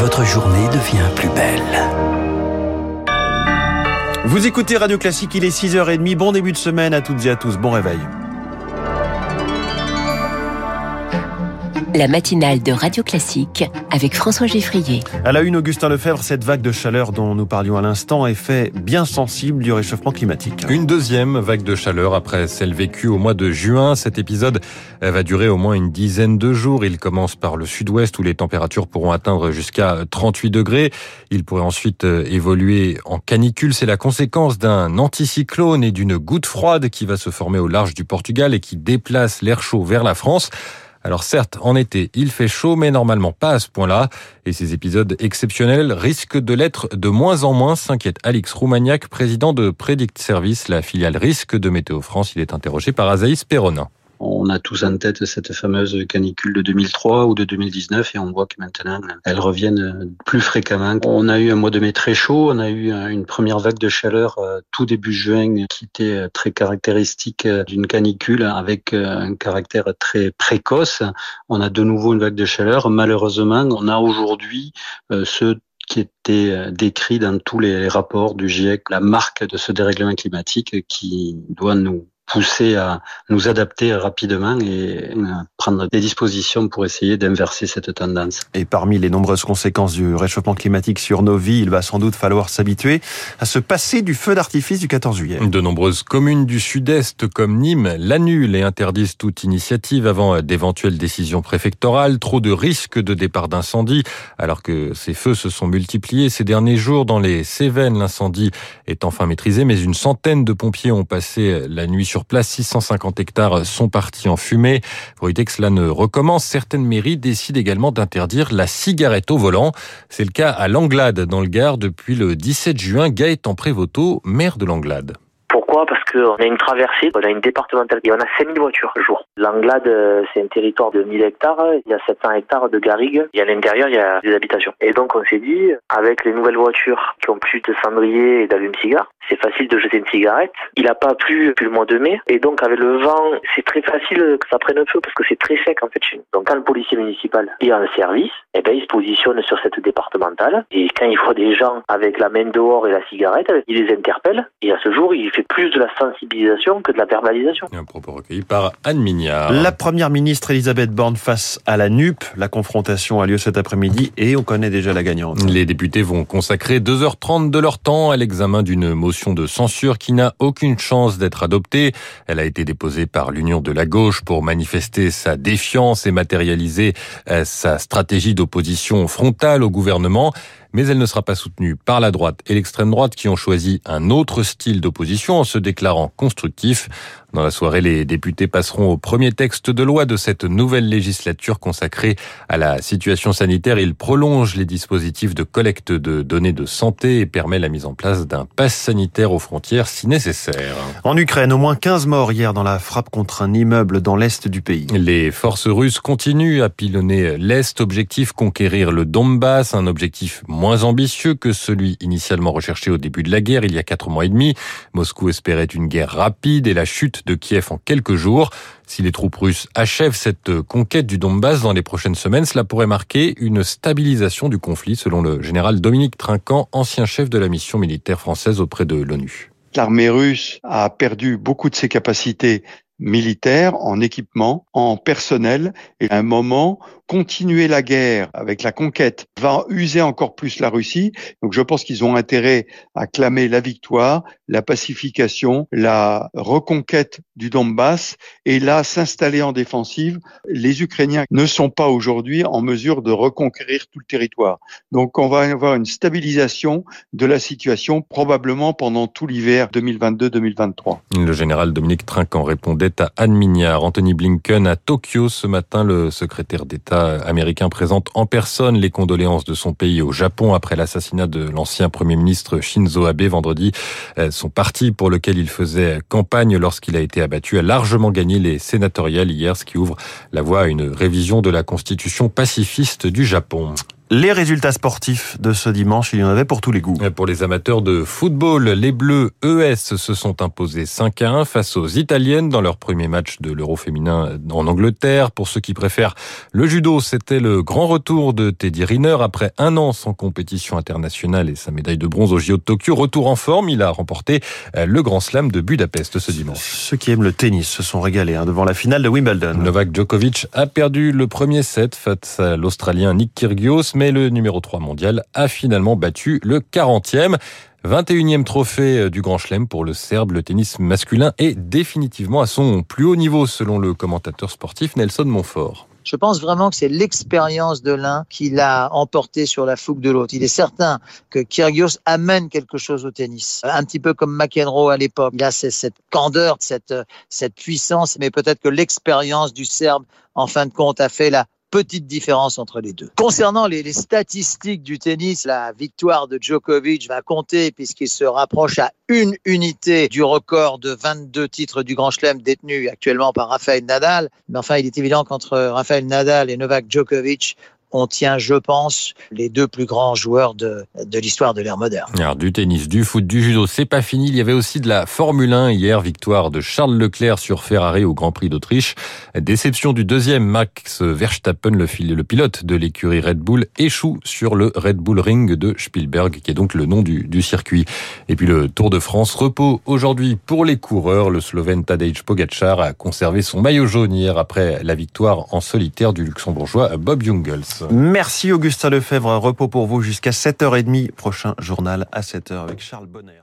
votre journée devient plus belle. Vous écoutez Radio Classique, il est 6h30. Bon début de semaine à toutes et à tous. Bon réveil. La matinale de Radio Classique avec François Geffrier. À la une, Augustin Lefebvre, cette vague de chaleur dont nous parlions à l'instant est fait bien sensible du réchauffement climatique. Une deuxième vague de chaleur après celle vécue au mois de juin. Cet épisode va durer au moins une dizaine de jours. Il commence par le sud-ouest où les températures pourront atteindre jusqu'à 38 degrés. Il pourrait ensuite euh, évoluer en canicule. C'est la conséquence d'un anticyclone et d'une goutte froide qui va se former au large du Portugal et qui déplace l'air chaud vers la France. Alors certes, en été, il fait chaud, mais normalement pas à ce point-là. Et ces épisodes exceptionnels risquent de l'être de moins en moins, s'inquiète Alix Roumagnac, président de Predict Service, la filiale risque de Météo France. Il est interrogé par Azaïs Perronin. On a tous en tête cette fameuse canicule de 2003 ou de 2019 et on voit que maintenant elles reviennent plus fréquemment. On a eu un mois de mai très chaud, on a eu une première vague de chaleur euh, tout début juin qui était très caractéristique d'une canicule avec euh, un caractère très précoce. On a de nouveau une vague de chaleur. Malheureusement, on a aujourd'hui euh, ce qui était décrit dans tous les rapports du GIEC, la marque de ce dérèglement climatique qui doit nous pousser à nous adapter rapidement et prendre des dispositions pour essayer d'inverser cette tendance. Et parmi les nombreuses conséquences du réchauffement climatique sur nos vies, il va sans doute falloir s'habituer à se passer du feu d'artifice du 14 juillet. De nombreuses communes du sud-est comme Nîmes l'annulent et interdisent toute initiative avant d'éventuelles décisions préfectorales. Trop de risques de départ d'incendie alors que ces feux se sont multipliés ces derniers jours dans les Cévennes. L'incendie est enfin maîtrisé mais une centaine de pompiers ont passé la nuit sur place, 650 hectares sont partis en fumée. Pour éviter que cela ne recommence, certaines mairies décident également d'interdire la cigarette au volant. C'est le cas à Langlade, dans le Gard, depuis le 17 juin. Gaëtan Prévoto, maire de Langlade. Pourquoi? Parce qu'on a une traversée, on a une départementale et on a 5000 voitures par jour. L'Anglade, euh, c'est un territoire de 1000 hectares, il y a 700 hectares de garrigues et à l'intérieur, il y a des habitations. Et donc, on s'est dit, avec les nouvelles voitures qui ont plus de cendriers et d'allumes-cigares, c'est facile de jeter une cigarette. Il n'a pas plu depuis le mois de mai et donc avec le vent, c'est très facile que ça prenne feu parce que c'est très sec en fait chez nous. Donc quand le policier municipal est en service, eh ben, il se positionne sur cette départementale et quand il voit des gens avec la main dehors et la cigarette, il les interpelle et à ce jour, il fait plus de la sensibilisation que de la verbalisation. Un propos recueilli par Anne La première ministre Elisabeth Borne face à la NUP. La confrontation a lieu cet après-midi et on connaît déjà la gagnante. Les députés vont consacrer 2h30 de leur temps à l'examen d'une motion de censure qui n'a aucune chance d'être adoptée. Elle a été déposée par l'Union de la gauche pour manifester sa défiance et matérialiser euh, sa stratégie d'opposition frontale au gouvernement mais elle ne sera pas soutenue par la droite et l'extrême droite qui ont choisi un autre style d'opposition en se déclarant constructif. Dans la soirée, les députés passeront au premier texte de loi de cette nouvelle législature consacrée à la situation sanitaire. Il prolonge les dispositifs de collecte de données de santé et permet la mise en place d'un pass sanitaire aux frontières si nécessaire. En Ukraine, au moins 15 morts hier dans la frappe contre un immeuble dans l'est du pays. Les forces russes continuent à pilonner l'est, objectif conquérir le Donbass, un objectif moins ambitieux que celui initialement recherché au début de la guerre il y a quatre mois et demi. Moscou espérait une guerre rapide et la chute de Kiev en quelques jours. Si les troupes russes achèvent cette conquête du Donbass dans les prochaines semaines, cela pourrait marquer une stabilisation du conflit, selon le général Dominique Trinquant, ancien chef de la mission militaire française auprès de l'ONU. L'armée russe a perdu beaucoup de ses capacités militaires, en équipement, en personnel, et à un moment continuer la guerre avec la conquête va user encore plus la Russie. Donc je pense qu'ils ont intérêt à clamer la victoire, la pacification, la reconquête du Donbass et là s'installer en défensive. Les Ukrainiens ne sont pas aujourd'hui en mesure de reconquérir tout le territoire. Donc on va avoir une stabilisation de la situation probablement pendant tout l'hiver 2022-2023. Le général Dominique Trinquant répondait à Anne Mignard. Anthony Blinken à Tokyo ce matin, le secrétaire d'État américain présente en personne les condoléances de son pays au Japon après l'assassinat de l'ancien Premier ministre Shinzo Abe vendredi. Euh, son parti pour lequel il faisait campagne lorsqu'il a été abattu a largement gagné les sénatoriales hier, ce qui ouvre la voie à une révision de la constitution pacifiste du Japon. Les résultats sportifs de ce dimanche, il y en avait pour tous les goûts. Pour les amateurs de football, les Bleus ES se sont imposés 5 à 1 face aux Italiennes dans leur premier match de l'Euro féminin en Angleterre. Pour ceux qui préfèrent le judo, c'était le grand retour de Teddy Riner après un an sans compétition internationale et sa médaille de bronze au JO de Tokyo. Retour en forme, il a remporté le Grand Slam de Budapest ce dimanche. Ceux qui aiment le tennis se sont régalés hein, devant la finale de Wimbledon. Novak Djokovic a perdu le premier set face à l'Australien Nick Kyrgios mais le numéro 3 mondial a finalement battu le 40e. 21e trophée euh, du Grand Chelem pour le Serbe. Le tennis masculin est définitivement à son plus haut niveau selon le commentateur sportif Nelson Montfort. Je pense vraiment que c'est l'expérience de l'un qui l'a emporté sur la fougue de l'autre. Il est certain que Kyrgios amène quelque chose au tennis, un petit peu comme McEnroe à l'époque. Il a cette candeur, cette, cette puissance, mais peut-être que l'expérience du Serbe, en fin de compte, a fait la petite différence entre les deux. Concernant les, statistiques du tennis, la victoire de Djokovic va compter puisqu'il se rapproche à une unité du record de 22 titres du Grand Chelem détenu actuellement par Rafael Nadal. Mais enfin, il est évident qu'entre Rafael Nadal et Novak Djokovic, on tient, je pense, les deux plus grands joueurs de, de l'histoire de l'ère moderne. Alors, du tennis, du foot, du judo, c'est pas fini. Il y avait aussi de la Formule 1 hier, victoire de Charles Leclerc sur Ferrari au Grand Prix d'Autriche. Déception du deuxième, Max Verstappen, le, pilote de l'écurie Red Bull, échoue sur le Red Bull Ring de Spielberg, qui est donc le nom du, du circuit. Et puis le Tour de France, repos aujourd'hui pour les coureurs. Le Slovène Tadej Pogacar a conservé son maillot jaune hier après la victoire en solitaire du luxembourgeois Bob Jungels. Merci Augustin Lefebvre. Repos pour vous jusqu'à 7h30. Prochain journal à 7h avec Charles Bonner.